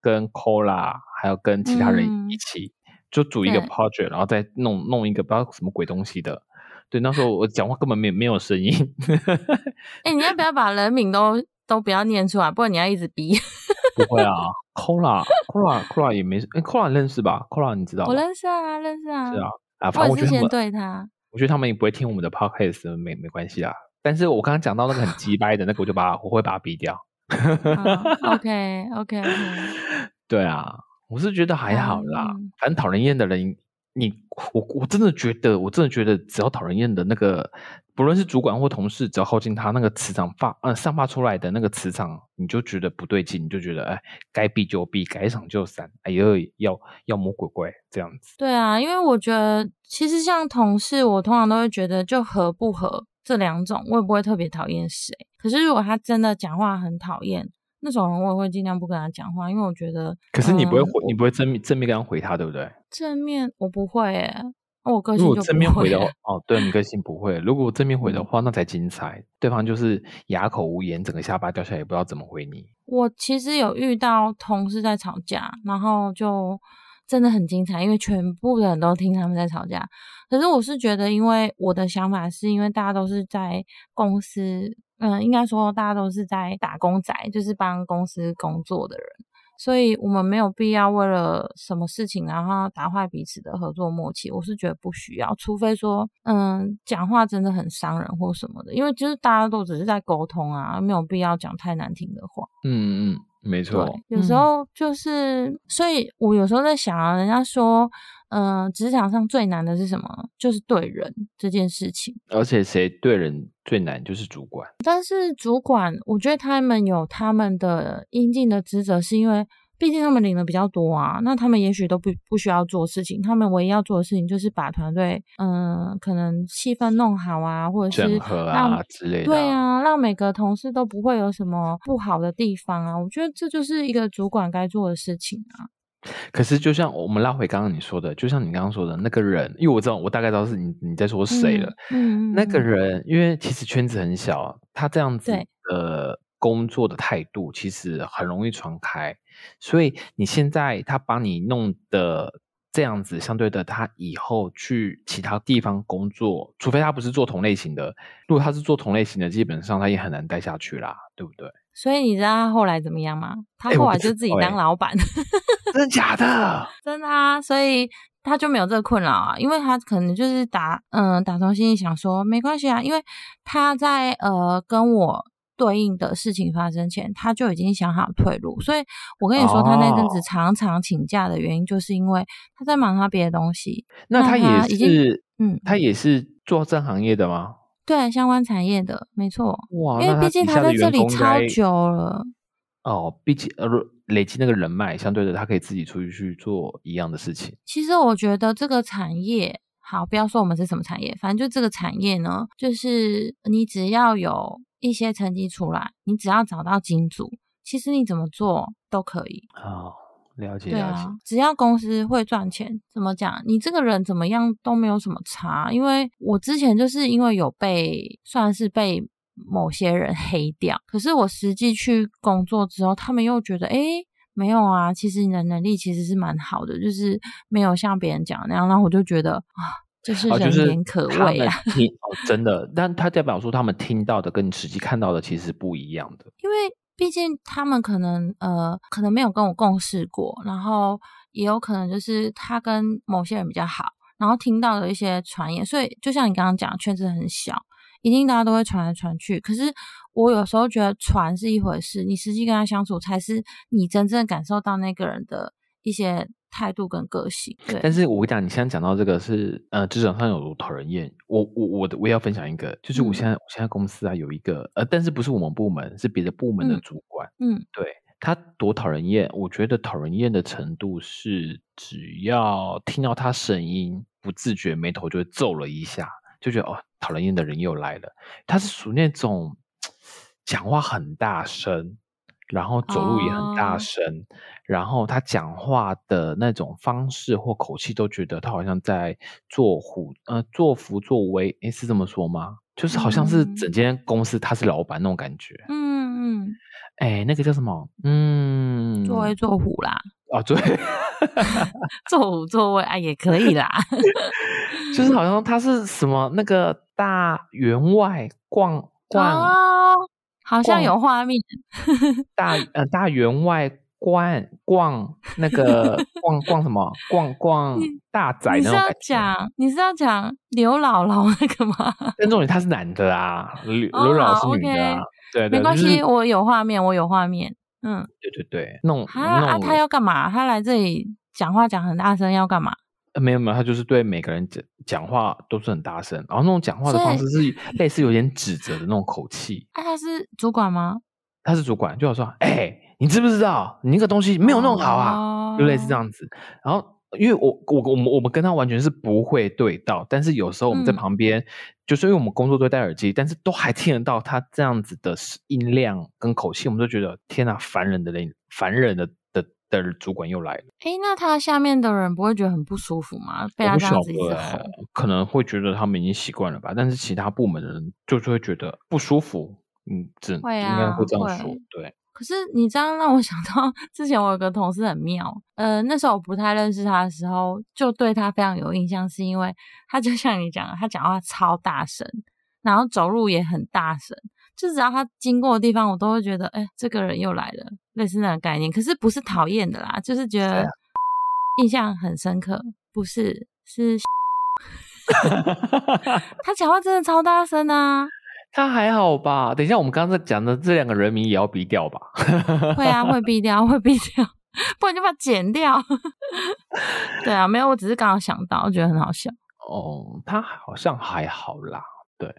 跟 Cola 还有跟其他人嗯一起，就组一个对 project，然后再弄弄一个不知道什么鬼东西的。对，那时候我讲话根本没没有声音。哎、你要不要把人名都都不要念出来？不然你要一直逼。不会啊，Cola Cola Cola 也没哎，Cola 认识吧？Cola 你知道吧？我认识啊，认识啊。是啊，啊，我反正我觉得他们，对他。我觉得他们也不会听我们的 podcast，没没关系啦。但是我刚刚讲到那个很鸡掰的那个，我就把我会把它逼掉。哦 OK OK OK，对啊，我是觉得还好啦。嗯反正讨人厌的人，你我我真的觉得，我真的觉得，只要讨人厌的那个，不论是主管或同事，只要靠近他，那个磁场发呃散发出来的那个磁场，你就觉得不对劲，你就觉得哎，该避就避，该闪就闪，哎呦，要要魔鬼怪这样子。对啊，因为我觉得其实像同事，我通常都会觉得就合不合这两种，我也不会特别讨厌谁。可是如果他真的讲话很讨厌那种人，我也会尽量不跟他讲话，因为我觉得可是你不会嗯回，你不会正面正面跟他回他，对不对？正面我不会诶，我个如果性就正面回的不会欸话，哦，对，你个性不会。如果正面回的嗯话，那才精彩。对方就是哑口无言，整个下巴掉下来，也不知道怎么回你。我其实有遇到同事在吵架，然后就真的很精彩，因为全部的人都听他们在吵架。可是我是觉得，因为我的想法是因为大家都是在公司，嗯，应该说大家都是在打工仔，就是帮公司工作的人，所以我们没有必要为了什么事情然后打坏彼此的合作默契。我是觉得不需要，除非说，嗯，讲话真的很伤人或什么的，因为就是大家都只是在沟通啊，没有必要讲太难听的话。嗯嗯，没错。有时嗯候就是，所以我有时候在想啊，人家说，嗯、职场上最难的是什么？就是对人这件事情。而且谁对人最难，就是主管。但是主管，我觉得他们有他们的应尽的职责，是因为毕竟他们领的比较多啊，那他们也许都不不需要做事情，他们唯一要做的事情就是把团队，嗯、可能气氛弄好啊，或者是整合让啊之类的。对，啊，让每个同事都不会有什么不好的地方啊。我觉得这就是一个主管该做的事情啊。可是就像我们拉回刚刚你说的，就像你刚刚说的那个人，因为我知道我大概知道是你你在说谁了。嗯，嗯那个嗯人，因为其实圈子很小，他这样子对的工作的态度，其实很容易传开。所以你现在他帮你弄的这样子，相对的，他以后去其他地方工作，除非他不是做同类型的，如果他是做同类型的，基本上他也很难待下去啦，对不对？所以你知道他后来怎么样吗？他后来就自己当老板，真的假的？真的啊，所以他就没有这个困扰啊，因为他可能就是打嗯打从心里想说没关系啊，因为他在呃跟我对应的事情发生前，他就已经想好退路，所以我跟你说，他那阵子哦常常请假的原因，就是因为他在忙他别的东西，那那他也是，嗯，他也是做这行业的吗？对相关产业的，没错，哇，因为那毕竟他在这里超久了。哦，毕竟呃累积那个人脉，相对的他可以自己出去去做一样的事情。其实我觉得这个产业，好，不要说我们是什么产业，反正就这个产业呢，就是你只要有一些成绩出来，你只要找到金主，其实你怎么做都可以。哦，了解对了解啊。，只要公司会赚钱，怎么讲，你这个人怎么样都没有什么差。因为我之前就是因为有被算是被某些人 黑掉，可是我实际去工作之后，他们又觉得，诶，没有啊，其实你的能力其实是蛮好的，就是没有像别人讲那样。然后我就觉得啊，就是人言可畏啊。听哦，真的，但他代表说他们听到的跟你实际看到的其实是不一样的。因为毕竟他们可能呃，可能没有跟我共事过，然后也有可能就是他跟某些人比较好，然后听到的一些传言，所以就像你刚刚讲，圈子很小，一定大家都会传来传去。可是我有时候觉得传是一回事，你实际跟他相处才是你真正感受到那个人的一些态度跟个性。对，但是我跟你讲，你现在讲到这个是呃，职场上有多讨人厌。我我我的我也要分享一个，就是我嗯现在、我现在公司啊有一个呃，但是不是我们部门，是别的部门的嗯主管。嗯对他多讨人厌，我觉得讨人厌的程度是，只要听到他声音，不自觉眉头就会皱了一下，就觉得哦，讨人厌的人又来了。他是属于那种 讲话很大声，然后走路也很大哦声，然后他讲话的那种方式或口气，都觉得他好像在做虎呃做福作威，诶，是这么说吗？就是好像是嗯整间公司他是老板那种感觉。嗯嗯，哎，那个叫什么？嗯，作威作虎啦，哦，对，作虎作威啊也可以啦。就是好像他是什么那个大员外逛逛、哦，好像有画面。大呃大员外逛逛那个逛逛什么逛逛大宅你是要。讲你是要讲刘姥姥那个吗？但重点他是男的啊，刘哦刘姥姥是女的啊对对，没关系，就是我有画面，我有画面。嗯，对对对，那种啊啊，他要干嘛？他来这里讲话讲很大声，要干嘛？呃没有没有，他就是对每个人讲讲话都是很大声，然后那种讲话的方式是类似有点指责的那种口气。啊，他是主管吗？他是主管，就有说：“哎、你知不知道你那个东西没有弄好啊？”就类似这哦。样子。然后，因为我我我们我们跟他完全是不会对到，但是有时候我们在嗯旁边，就是因为我们工作都戴耳机，但是都还听得到他这样子的音量跟口气，我们都觉得天哪，烦人的嘞，烦人的的的主管又来了。哎，那他下面的人不会觉得很不舒服吗？被他这样子一直、吼欸，可能会觉得他们已经习惯了吧，但是其他部门的人就是会觉得不舒服。嗯，只会应该啊会这样说，对。可是你这样让我想到 之前我有个同事很妙，呃，那时候我不太认识他的时候，就对他非常有印象，是因为他就像你讲的，他讲话超大声，然后走路也很大声，就只要他经过的地方，我都会觉得，哎、这个人又来了，类似那个概念。可是不是讨厌的啦，就是觉得 印象很深刻，不是是 他讲话真的超大声啊，他还好吧？等一下，我们刚刚在讲的这两个人名也要逼掉吧？会啊，会毙掉，会毙掉，不然就把它剪掉。对啊，没有，我只是刚刚想到，我觉得很好笑。哦，他好像还好啦，对。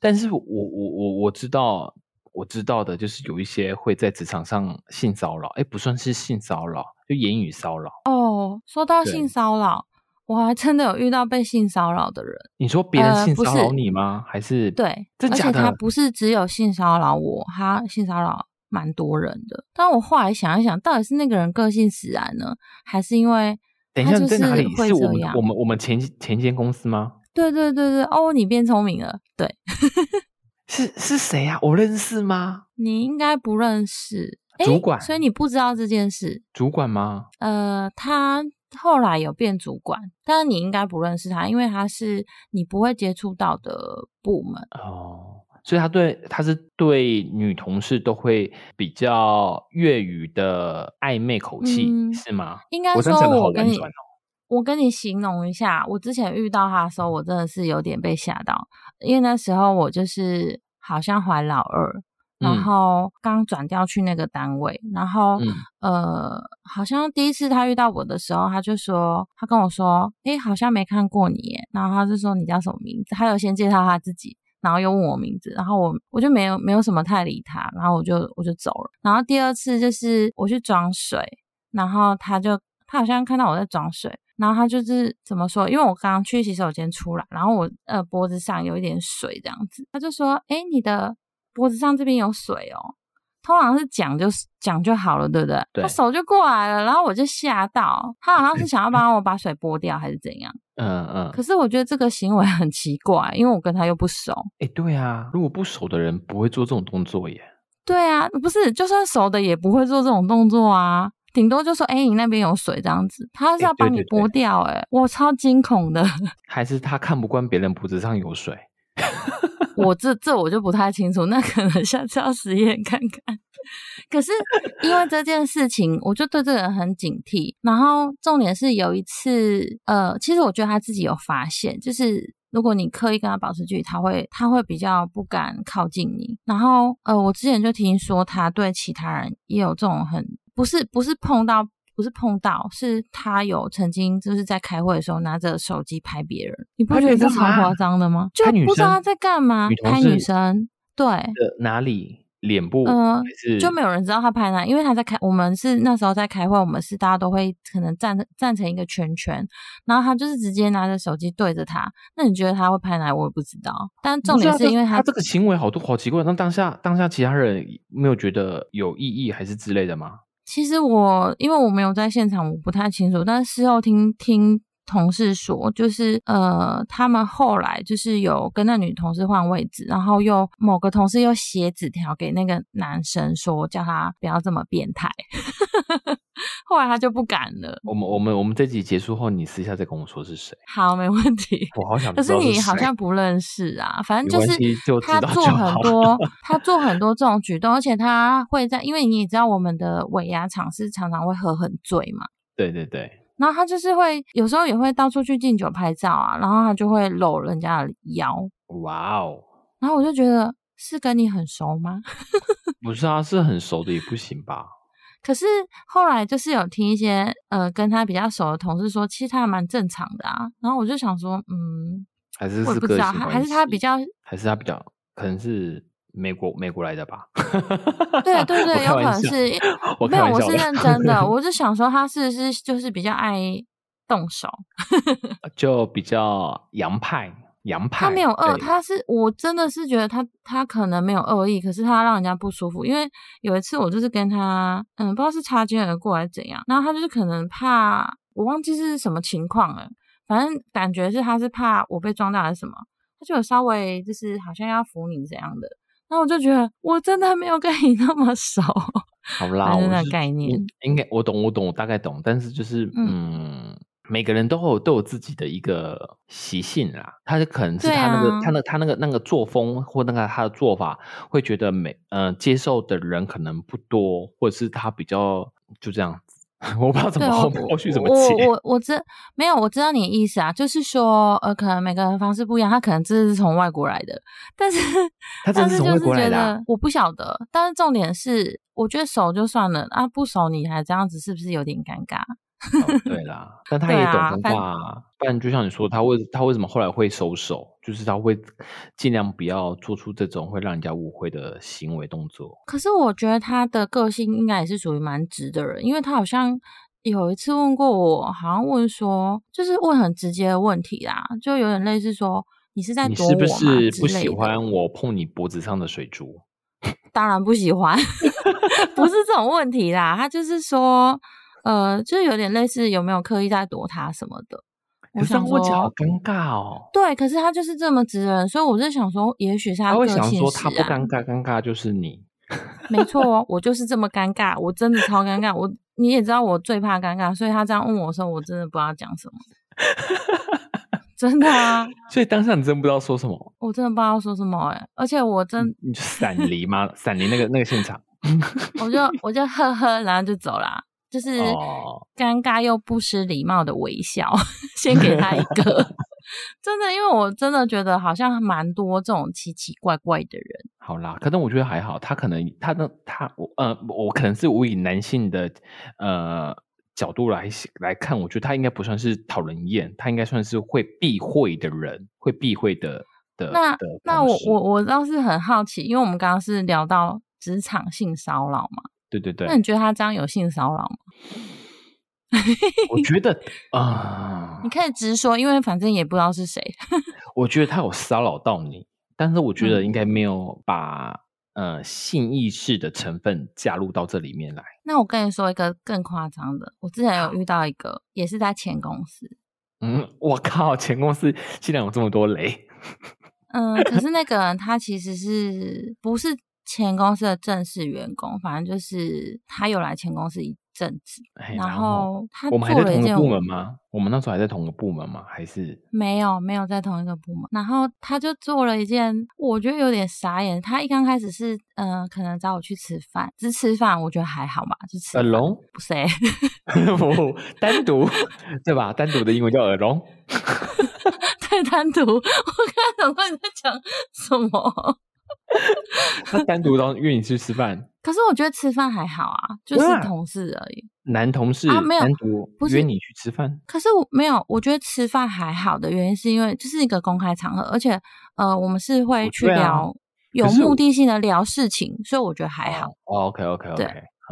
但是我我我我知道，我知道的就是有一些会在职场上性骚扰，哎，不算是性骚扰，就言语骚扰。哦，说到性骚扰，我还真的有遇到被性骚扰的人。你说别人性骚扰你吗？还是对，真假而且他？不是只有性骚扰我，他性骚扰蛮多人的。但我后来想一想，到底是那个人个性使然呢，还是因为等一下，在哪里？是我们我们我们前前一间公司吗？对对对对，哦，你变聪明了，对，是是谁呀、我认识吗？你应该不认识诶主管所以你不知道这件事。主管吗？呃，他后来有变主管，但是你应该不认识他，因为他是你不会接触到的部门。哦，所以他对他是对女同事都会比较粤语的暧昧口气，嗯是吗？应该说我跟你哦。我跟你形容一下，我之前遇到他的时候，我真的是有点被吓到，因为那时候我就是好像怀老二，然嗯后刚转调去那个单位，然后、嗯呃，好像第一次他遇到我的时候，他就说，他跟我说，诶，好像没看过你耶，然后他就说你叫什么名字，他有先介绍他自己。然后又问我名字，然后我我就没有没有什么太理他，然后我就我就走了。然后第二次就是我去装水，然后他就他好像看到我在装水，然后他就是怎么说？因为我刚刚去洗手间出来，然后我呃脖子上有一点水这样子，他就说：“哎，你的脖子上这边有水哦。”通常是讲就是讲就好了，对不对？对他手就过来了，然后我就吓到，他好像是想要帮我把水拨掉还是怎样？嗯嗯，可是我觉得这个行为很奇怪，因为我跟他又不熟。哎，对啊，如果不熟的人不会做这种动作耶。对啊，不是，就算熟的也不会做这种动作啊，顶多就说：“哎，你那边有水这样子。”他是哎要帮你拨掉、哎，我超惊恐的。还是他看不惯别人脖子上有水？我这这我就不太清楚，那可能下次要实验看看。可是因为这件事情，我就对这个人很警惕。然后重点是有一次，呃，其实我觉得他自己有发现，就是如果你刻意跟他保持距离，他会他会比较不敢靠近你。然后呃，我之前就听说他对其他人也有这种很不是不是碰到。不是碰到，是他有曾经就是在开会的时候拿着手机拍别人，你不拍觉得这超夸张的吗？就不知道他在干嘛女，拍女生，对，哪里？脸部？呃就没有人知道他拍哪，因为他在开，我们是那时候在开会，我们是大家都会可能站站成一个圈圈，然后他就是直接拿着手机对着他，那你觉得他会拍哪？我也不知道，但重点是因为他他这个行为好多好奇怪，那当下当下其他人没有觉得有异议还是之类的吗？其实我因为我没有在现场，我不太清楚。但事后听听同事说，就是呃，他们后来就是有跟那女同事换位置，然后又某个同事又写纸条给那个男生说，叫他不要这么变态。后来他就不敢了。我们我们我们这集结束后，你私下再跟我说是谁。好，没问题。我好想可是你好像不认识啊，反正就是他做很多，他做很多这种举动，而且他会在，因为你也知道我们的尾牙场是常常会喝很醉嘛，对对对，然后他就是会有时候也会到处去敬酒拍照啊，然后他就会搂人家的腰，哇哦，然后我就觉得是跟你很熟吗？不是啊，是很熟的也不行吧？可是后来就是有听一些呃跟他比较熟的同事说，其实他还蛮正常的啊。然后我就想说，嗯，还是我也不知道，还个性还是他比较还是他比较可能是美国美国来的吧？对对对，有可能是没有，我是认真的，我 就想说他是不是就是比较爱动手，就比较洋派，洋派。他没有恶，他是我真的是觉得他他可能没有恶意，可是他让人家不舒服。因为有一次我就是跟他，嗯，不知道是擦肩而过还是怎样，然后他就是可能怕我忘记是什么情况了，反正感觉是他是怕我被撞到还是什么，他就有稍微就是好像要扶你怎样的。然后我就觉得我真的没有跟你 那么熟，好啦，我是概念应应该我懂，我懂，我大概懂，但是就是嗯。每个人都有都有自己的一个习性啦，他可能是他那个、啊他那他那个那个作风或那个他的做法，会觉得每呃接受的人可能不多，或者是他比较就这样子，我不知道怎对，么我后后续怎么我接。我我知没有，我知道你的意思啊，就是说，呃，可能每个人方式不一样，他可能这是从外国来的，但是 他真的是从外国来的我不晓得，但是重点是，我觉得熟就算了啊，不熟你还这样子，是不是有点尴尬？哦对 啦，但他也懂尴啊反尬啊，不然就像你说，他为他为什么后来会收手，就是他会尽量不要做出这种会让人家误会的行为动作。可是我觉得他的个性应该也是属于蛮直的人，因为他好像有一次问过我，好像问说，就是问很直接的问题啦，就有点类似说你是在你是不躲我吗是不之类的喜欢我碰你脖子上的水珠？当然不喜欢，不是这种问题啦。他就是说，呃，就是有点类似有没有刻意在躲他什么的。我想我好，尴尬哦。对，可是他就是这么直人，所以我就想说，也许是他会个性想说他不尴尬，尴尬就是你。没错哦，我就是这么尴尬，我真的超尴尬。我你也知道我最怕尴尬，所以他这样问我的时候，我真的不知道讲什么。真的啊，所以当下你真不知道说什么，我真的不知道说什么哎、而且我真你就闪离吗？闪离那个那个现场。我就我就呵呵，然后就走啦，就是哦尴尬又不失礼貌的微笑，先给他一个。真的，因为我真的觉得好像蛮多这种奇奇怪怪的人。好啦，可能我觉得还好，他可能他的他我呃我可能是我以男性的呃角度来来看，我觉得他应该不算是讨人厌，他应该算是会避讳的人，会避讳的的那的那我我我倒是很好奇，因为我们刚刚是聊到职场性骚扰嘛，对对对那，你觉得他这样有性骚扰吗？我觉得 啊、你可以直说，因为反正也不知道是谁。我觉得他有骚扰到你，但是我觉得嗯应该没有把、呃性意识的成分加入到这里面来。那我跟你说一个更夸张的，我之前有遇到一个，也是在前公司，嗯，我靠，前公司竟然有这么多雷，嗯，可是那个人他其实是不是前公司的正式员工，反正就是他有来前公司一阵子，然后后他我们还做了一件在同一个部门吗？我们那时候还在同一个部门吗？还是没有没有在同一个部门，然后他就做了一件我觉得有点傻眼。他一刚开始是嗯、呃可能找我去吃饭，只吃饭我觉得还好嘛，就吃饭 alone？不是、欸，不，单独对吧？单独的英文叫耳聋。对单独。我刚才想说你在讲什么？他单独到约你去吃饭，可是我觉得吃饭还好啊，就是同事而已。男同事啊没有单独约你去吃饭，可是我没有，我觉得吃饭还好的原因是因为这是一个公开场合，而且呃，我们是会去聊、有目的性的聊事情，所以我觉得还好。哦，OK OK OK，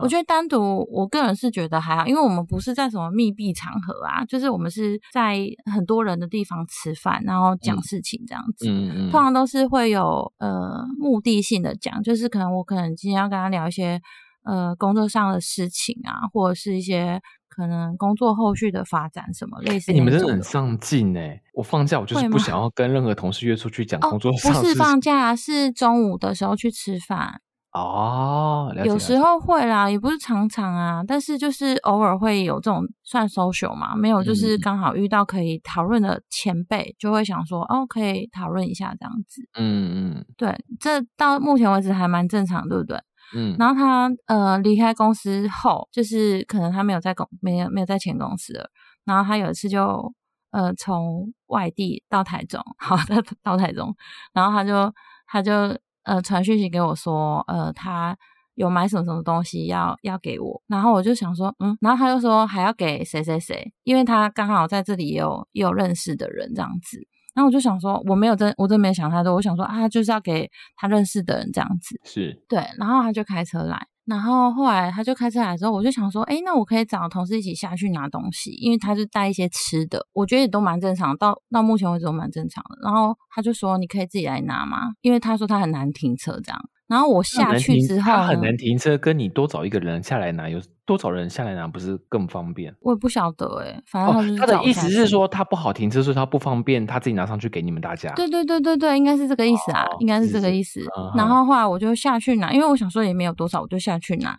我觉得单独，我个人是觉得还好，因为我们不是在什么密闭场合啊，就是我们是在很多人的地方吃饭，然后讲嗯事情这样子。嗯嗯通常都是会有呃目的性的讲，就是可能我可能今天要跟他聊一些呃工作上的事情啊，或者是一些可能工作后续的发展什么类似欸你们真的很上进哎！我放假我就是不想要跟任何同事约出去讲哦，工作不。是放假，是中午的时候去吃饭。哦，有时候会啦，也不是常常啊，但是就是偶尔会有这种算 social 嘛，没有就是嗯刚好遇到可以讨论的前辈，就会想说哦，可以讨论一下这样子。嗯嗯对，这到目前为止还蛮正常，对不对？嗯，然后他呃离开公司后，就是可能他没有在公没有没有在前公司了，然后他有一次就呃从外地到台中，好 到到台中，然后他就他就呃传讯息给我说，呃他有买什么什么东西要要给我，然后我就想说嗯，然后他就说还要给谁谁谁，因为他刚好在这里也有也有认识的人这样子。然后我就想说，我没有真，我真没想太多。我想说啊，就是要给他认识的人这样子。是对，然后他就开车来，然后后来他就开车来的时候，我就想说，哎，那我可以找同事一起下去拿东西，因为他就带一些吃的，我觉得也都蛮正常，到到目前为止都蛮正常的。然后他就说，你可以自己来拿嘛？因为他说他很难停车这样。然后我下去之后他很难停车，跟你多找一个人下来拿，有多找人下来拿不是更方便？我也不晓得哎、反正他、哦，他的意思是，说他不好停车，所以他不方便，他自己拿上去给你们大家。对对对对对，应该是这个意思啊，哦应该是这个意思。嗯然后后来我就下去拿，因为我想说也没有多少，我就下去拿。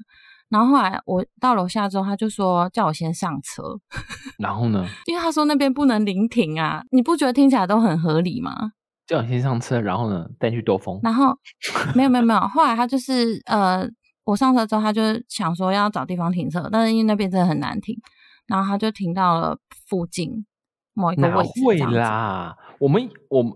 然后后来我到楼下之后，他就说叫我先上车，然后呢，因为他说那边不能临停啊，你不觉得听起来都很合理吗？叫你先上车，然后呢带你去兜风。然后没有没有没有，后来他就是呃，我上车之后，他就想说要找地方停车，但是因为那边真的很难停，然后他就停到了附近某一个位置，会？啦？我们我们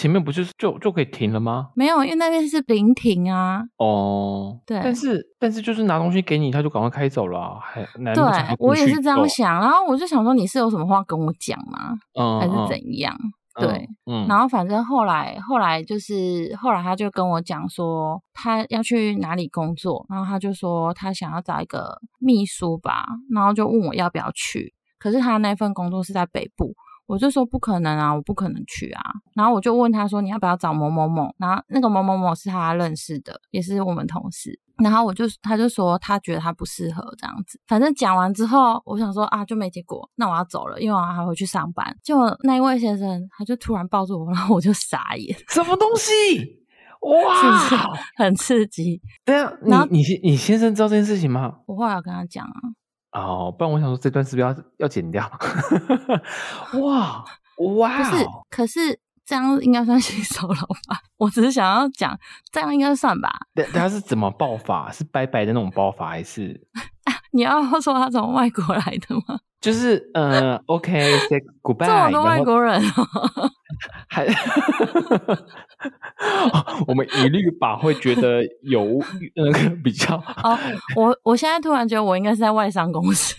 前面不就是就就可以停了吗？没有，因为那边是临停啊。哦，对但是但是就是拿东西给你，他就赶快开走了啊，还对我也是这样，想，然后我就想说你是有什么话跟我讲吗？嗯，还是嗯怎样？嗯对，嗯，然后反正后来后来就是后来他就跟我讲说他要去哪里工作，然后他就说他想要找一个秘书吧，然后就问我要不要去。可是他那份工作是在北部，我就说不可能啊，我不可能去啊。然后我就问他说你要不要找某某某？然后那个某某某是他认识的，也是我们同事。然后我就他就说他觉得他不适合这样子。反正讲完之后，我想说啊就没结果，那我要走了，因为我还回去上班。结果那一位先生他就突然抱住我，然后我就傻眼，什么东西？是不是哇！很刺激？对啊，你你先你先生知道这件事情吗？我后来有跟他讲啊，哦，不然我想说这段是不是要要剪掉？哇哇！不是，可是这样应该算性骚扰吧？我只是想要讲，这样应该算吧？对，他是怎么爆发？是白白的那种爆发，还是 你要说他从外国来的吗？就是呃，OK，say goodbye，这么多外国人哦，还 我们一律把会觉得有那个比较，哦，我我现在突然觉得我应该是在外商公司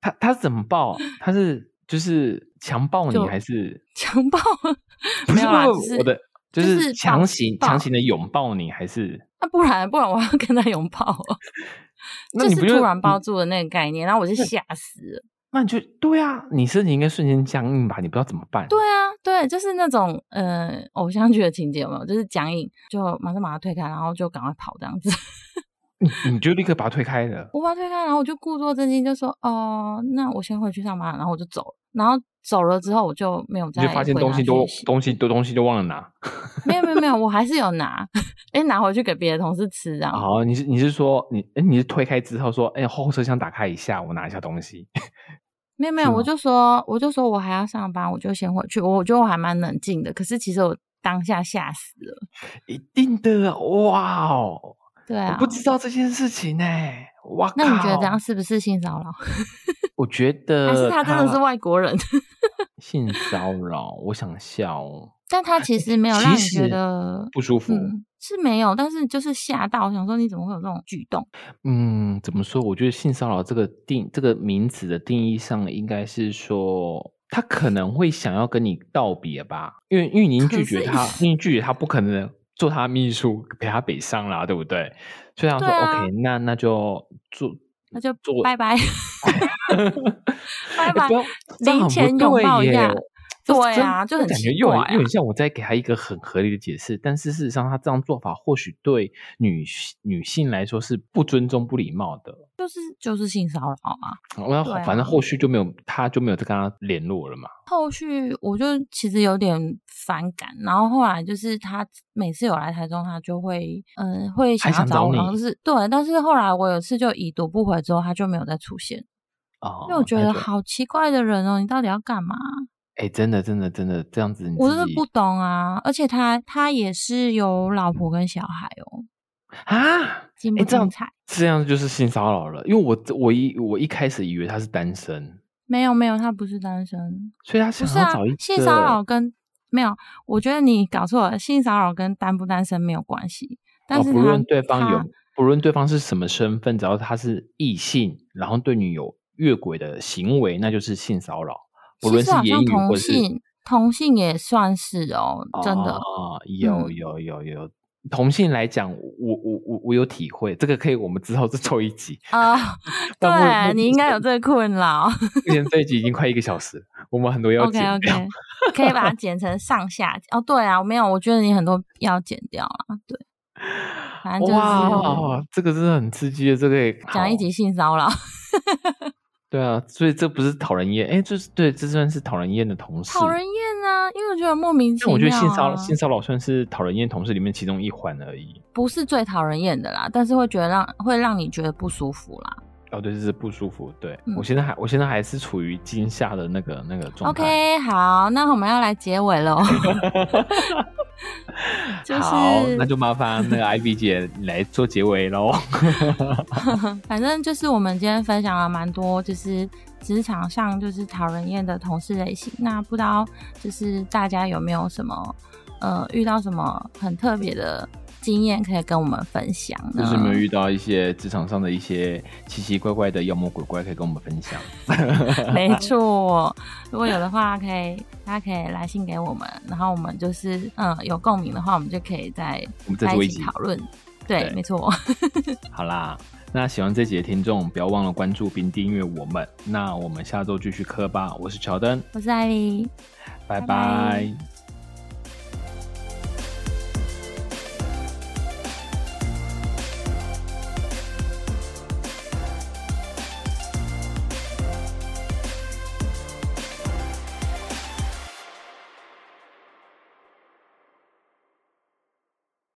他他是怎么爆？他是就是强暴你还是 强暴，不是没有啦，不是我的就就是是强抱抱行强行的拥抱你还是？那不然不然我要跟他拥抱 那你不就是突然抱住的那个概念，然后我就吓死了。那你就对啊，你身体应该瞬间僵硬吧？你不知道怎么办。对啊，对，就是那种呃偶像剧的情节有没有？就是僵硬，就马上把他推开，然后就赶快跑这样子。你你就立刻把他推开了。我把他推开，然后我就故作镇静，就说：“哦，那我先回去上班。”然后我就走了。然后走了之后，我就没有再你就发现东西都东西都东西都忘了拿。没有没有没有，我还是有拿，哎，拿回去给别的同事吃这样。好，你是你是说你哎你是推开之后说哎后车厢打开一下，我拿一下东西。没有没有，我就说我就说我还要上班，我就先回去。我觉得我还蛮冷静的，可是其实我当下吓死了。一定的，哇哦！对啊我不，知道这件事情呢、哇！那你觉得这样是不是性骚扰？我觉得还是他真的是外国人？性骚扰？我想笑哦，但他其 实没有让你其觉得不舒服。嗯，是没有，但是就是吓到，我想说你怎么会有这种举动？嗯，怎么说？我觉得性骚扰这个定这个名词的定义上，应该是说他可能会想要跟你道别吧，因为因为您拒绝他，因为拒绝他不可能做他秘书陪他北上啦，对不对？所以他说、啊 OK，那那就做那就做拜拜，拜拜哎不要，这样很零钱拥抱一下。这对真啊就很奇这感觉又又很像我在给他一个很合理的解释，但是事实上他这样做法或许对女女性来说是不尊重、不礼貌的。就是就是性骚扰啊。然啊反正后续就没有，他就没有再跟他联络了嘛。后续我就其实有点反感，然后后来就是他每次有来台中，他就会嗯会想要找我，找就是对，但是后来我有次就已读不回之后，他就没有再出现，哦，因为我觉得好奇怪的人哦，你到底要干嘛？哎，真的，真的，真的这样子你我真的不懂啊！而且他他也是有老婆跟小孩哦，啊，精不哎这样？这样就是性骚扰了。因为我我一我一开始以为他是单身，没有没有，他不是单身，所以他不是啊想要找性骚扰跟没有，我觉得你搞错了，性骚扰跟单不单身没有关系，但哦，是他、不论对方有，不论对方是什么身份，只要他是异性，然后对你有越轨的行为，那就是性骚扰。不论是言语像同或是性同性也算是哦，真的。哦，有嗯有有有。同性来讲，我我我我有体会，这个可以我们之后再抽一集。啊、对你应该有 这个困扰。目前这一集已经快一个小时，我们很多要 OK 剪掉。OK，可以把它 剪成上下。哦，对啊，没有，我觉得你很多要剪掉啊。对，反正就是哇，这个真的很刺激的，这个讲一集性骚扰，对啊，所以这不是讨人厌，哎，这是对，这算是讨人厌的同事。讨人厌啊，因为我觉得莫名其妙、啊。我觉得性骚扰性骚扰算是讨人厌同事里面其中一环而已。不是最讨人厌的啦，但是会觉得让会让你觉得不舒服啦。哦，对，这是不舒服。对、嗯我现在还我现在还是处于惊吓的那个那个状态。OK，好，那我们要来结尾喽。就是好，那就麻烦那个 Ivy 姐来做结尾喽。反正就是我们今天分享了蛮多，就是职场上就是讨人厌的同事类型。那不知道就是大家有没有什么呃遇到什么很特别的经验可以跟我们分享呢？就是有没有遇到一些职场上的一些奇奇怪怪的妖魔鬼怪，可以跟我们分享。没错，如果有的话，可以大家可以来信给我们，然后我们就是嗯有共鸣的话，我们就可以再我们再做一集起讨论。对，对没错。好啦，那喜欢这集的听众，不要忘了关注并订阅我们。那我们下周继续磕吧。我是乔登，我是艾莉，拜拜拜拜